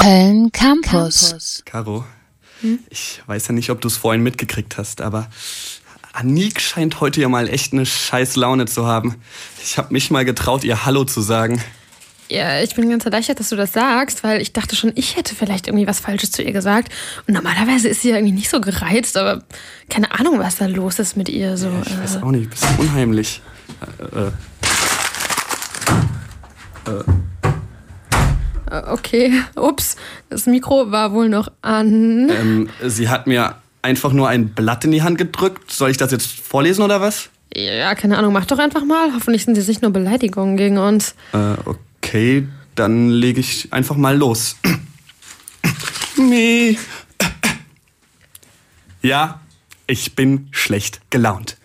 Köln Campus. Caro, ich weiß ja nicht, ob du es vorhin mitgekriegt hast, aber Anik scheint heute ja mal echt eine scheiß Laune zu haben. Ich habe mich mal getraut, ihr Hallo zu sagen. Ja, ich bin ganz erleichtert, dass du das sagst, weil ich dachte schon, ich hätte vielleicht irgendwie was Falsches zu ihr gesagt. Und normalerweise ist sie ja irgendwie nicht so gereizt, aber keine Ahnung, was da los ist mit ihr. So, Ich weiß äh, auch nicht, bisschen unheimlich. Äh, äh, äh, okay, ups, das Mikro war wohl noch an. ähm, sie hat mir einfach nur ein Blatt in die Hand gedrückt. Soll ich das jetzt vorlesen oder was? Ja, keine Ahnung, mach doch einfach mal. Hoffentlich sind es nicht nur Beleidigungen gegen uns. Äh, okay, dann lege ich einfach mal los. Nee. Ja, ich bin schlecht gelaunt.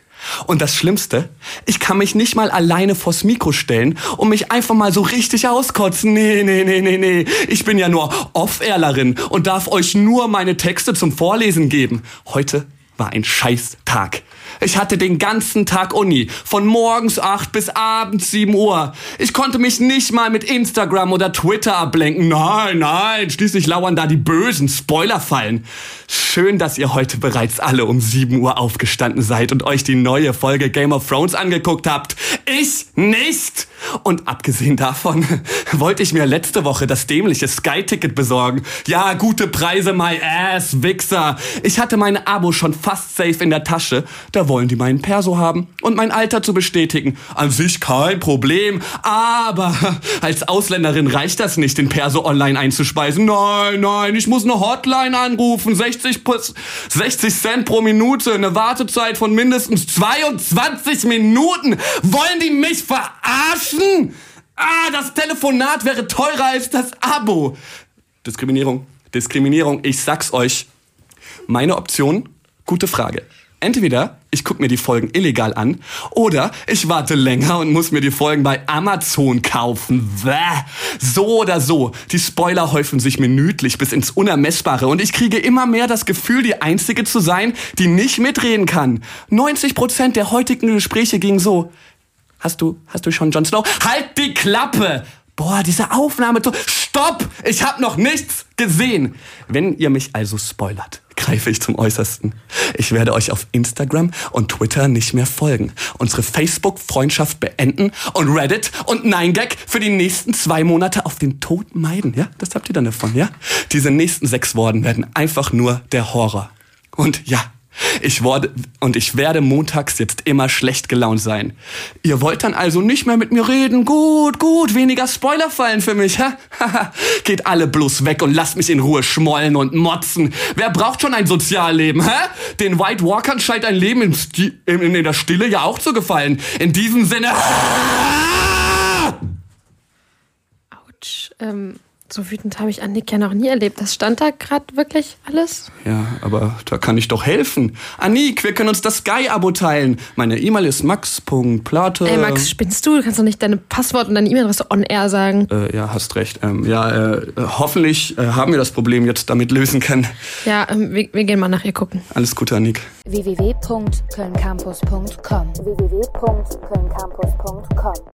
Und das Schlimmste, ich kann mich nicht mal alleine vors Mikro stellen und mich einfach mal so richtig auskotzen. Nee, nee, nee, nee, nee. Ich bin ja nur Off-Airlerin und darf euch nur meine Texte zum Vorlesen geben. Heute war ein scheiß Tag. Ich hatte den ganzen Tag Uni, von morgens 8 bis abends 7 Uhr. Ich konnte mich nicht mal mit Instagram oder Twitter ablenken. Nein, nein, schließlich lauern da die bösen Spoilerfallen. Schön, dass ihr heute bereits alle um 7 Uhr aufgestanden seid und euch die neue Folge Game of Thrones angeguckt habt. Ich nicht! Und abgesehen davon wollte ich mir letzte Woche das dämliche Sky-Ticket besorgen. Ja, gute Preise, my ass, Wichser. Ich hatte mein Abo schon fast safe in der Tasche. Da wollen die meinen Perso haben und mein Alter zu bestätigen. An sich kein Problem, aber als Ausländerin reicht das nicht, den Perso online einzuspeisen. Nein, nein, ich muss eine Hotline anrufen. 60, plus- 60 Cent pro Minute, eine Wartezeit von mindestens 22 Minuten. Wollen die mich verarschen? Ah, das Telefonat wäre teurer als das Abo. Diskriminierung, Diskriminierung, ich sag's euch. Meine Option? Gute Frage. Entweder ich gucke mir die Folgen illegal an oder ich warte länger und muss mir die Folgen bei Amazon kaufen. Bäh. So oder so, die Spoiler häufen sich minütlich bis ins Unermessbare und ich kriege immer mehr das Gefühl, die Einzige zu sein, die nicht mitreden kann. 90% der heutigen Gespräche gingen so. Hast du, hast du schon Jon Snow? Halt die Klappe! Boah, diese Aufnahme. Stopp! Ich hab noch nichts gesehen. Wenn ihr mich also spoilert, greife ich zum Äußersten. Ich werde euch auf Instagram und Twitter nicht mehr folgen, unsere Facebook-Freundschaft beenden und Reddit und 9gag für die nächsten zwei Monate auf den Tod meiden. Ja, das habt ihr dann davon, ja? Diese nächsten sechs Worten werden einfach nur der Horror. Und ja, ich wurde, und ich werde montags jetzt immer schlecht gelaunt sein. Ihr wollt dann also nicht mehr mit mir reden? Gut, gut, weniger Spoilerfallen für mich, hä? Geht alle bloß weg und lasst mich in Ruhe schmollen und motzen. Wer braucht schon ein Sozialleben, hä? Den White Walkern scheint ein Leben in, in, in der Stille ja auch zu gefallen. In diesem Sinne. Autsch. Ähm, so wütend habe ich Annick ja noch nie erlebt. Das stand da gerade wirklich alles? Ja, aber da kann ich doch helfen. Anik, wir können uns das Sky-Abo teilen. Meine E-Mail ist max.plate. Ey, Max, spinnst du? Du kannst doch nicht deine Passwort und deine E-Mail-Adresse on air sagen. Äh, ja, hast recht. Ähm, ja, äh, hoffentlich äh, haben wir das Problem jetzt damit lösen können. Ja, ähm, wir, wir gehen mal nach ihr gucken. Alles Gute, Anik. www.kölncampus.com www.kölncampus.com